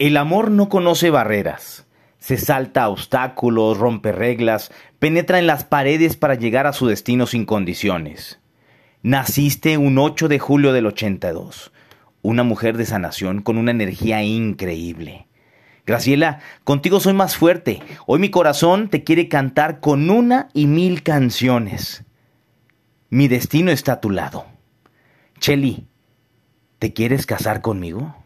El amor no conoce barreras. Se salta obstáculos, rompe reglas, penetra en las paredes para llegar a su destino sin condiciones. Naciste un 8 de julio del 82, una mujer de sanación con una energía increíble. Graciela, contigo soy más fuerte. Hoy mi corazón te quiere cantar con una y mil canciones. Mi destino está a tu lado. Cheli, ¿te quieres casar conmigo?